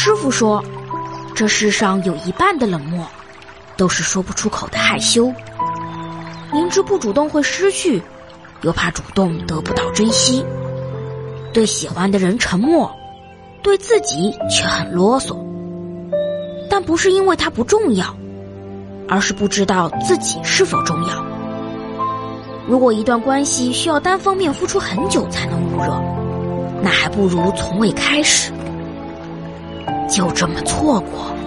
师傅说，这世上有一半的冷漠，都是说不出口的害羞。明知不主动会失去，又怕主动得不到珍惜。对喜欢的人沉默，对自己却很啰嗦。但不是因为他不重要，而是不知道自己是否重要。如果一段关系需要单方面付出很久才能捂热，那还不如从未开始，就这么错过。